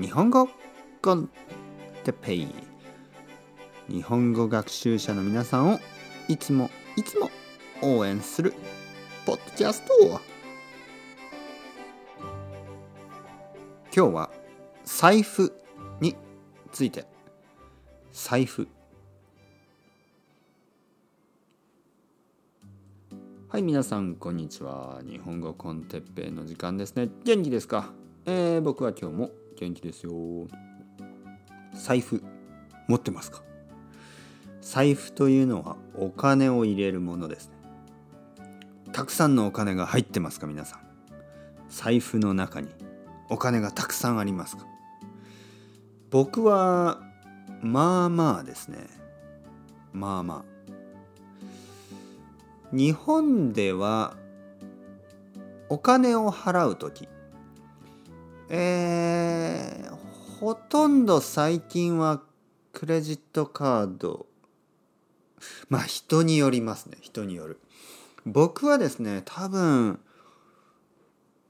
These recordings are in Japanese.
日本語コンテペイ。日本語学習者の皆さんをいつもいつも応援するポッドキャスト。今日は財布について。財布。はい皆さんこんにちは。日本語コンテッペイの時間ですね。元気ですか？えー、僕は今日も元気ですよ。財布持ってますか？財布というのはお金を入れるものですね。たくさんのお金が入ってますか皆さん？財布の中にお金がたくさんありますか？僕はまあまあですね。まあまあ。日本ではお金を払う時えー、ほとんど最近はクレジットカード。まあ人によりますね人による。僕はですね多分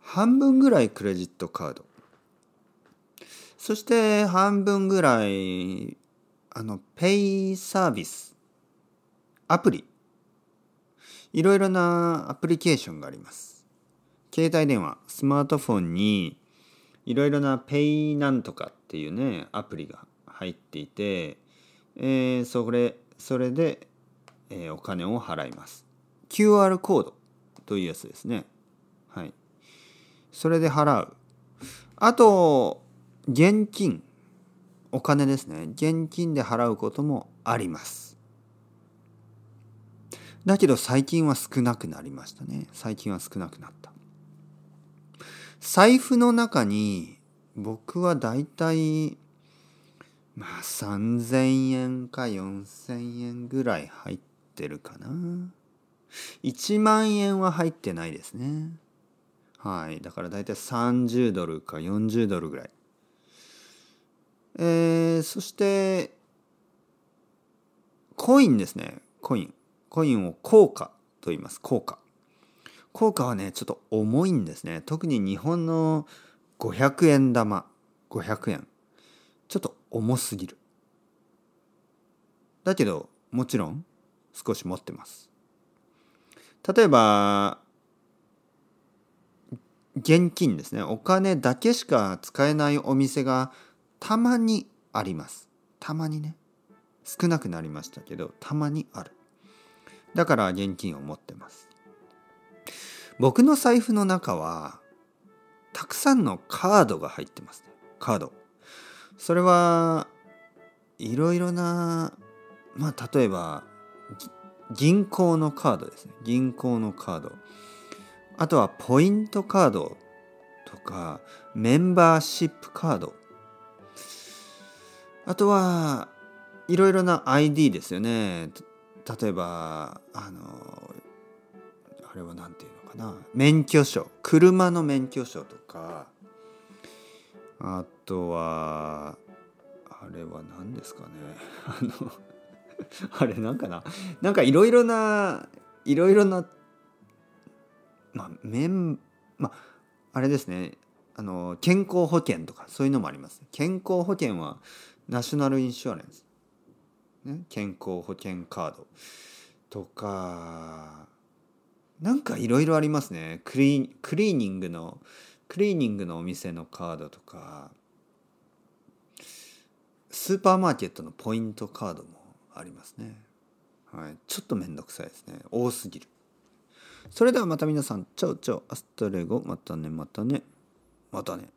半分ぐらいクレジットカード。そして半分ぐらいあのペイサービス。アプリ。いろいろなアプリケーションがあります。携帯電話スマートフォンにいろいろなペイなんとかっていうねアプリが入っていて、えー、それそれで、えー、お金を払います。QR コードというやつですね。はい。それで払う。あと現金。お金ですね。現金で払うこともあります。だけど最近は少なくなりましたね。最近は少なくなった。財布の中に僕はだいたいまあ3,000円か4,000円ぐらい入ってるかな。1万円は入ってないですね。はい。だからだいたい30ドルか40ドルぐらい。えー、そしてコインですね。コイン。コインを硬貨と言います。硬貨。効果はねちょっと重いんですね。特に日本の500円玉。500円。ちょっと重すぎる。だけどもちろん少し持ってます。例えば現金ですね。お金だけしか使えないお店がたまにあります。たまにね。少なくなりましたけどたまにある。だから現金を持ってます。僕の財布の中はたくさんのカードが入ってますね。カード。それはいろいろなまあ例えば銀行のカードですね。銀行のカード。あとはポイントカードとかメンバーシップカード。あとはいろいろな ID ですよね。例えばあのあれは何て言うの？かな。免許証。車の免許証とか。あとはあれは何ですかね。あのあれなんかな。なんかいろいろないろいろなまあ面まああれですね。あの健康保険とかそういうのもあります健康保険はナショナルインシュアレンス、ね、健康保険カードとかなんかいろいろありますね。クリクリーニングのクリーニングのお店のカードとか。スーパーマーケットのポイントカードもありますね。はい。ちょっとめんどくさいですね。多すぎる。それではまた皆さん。 Ciao ciao。Hasta luego。またねまたね。またね。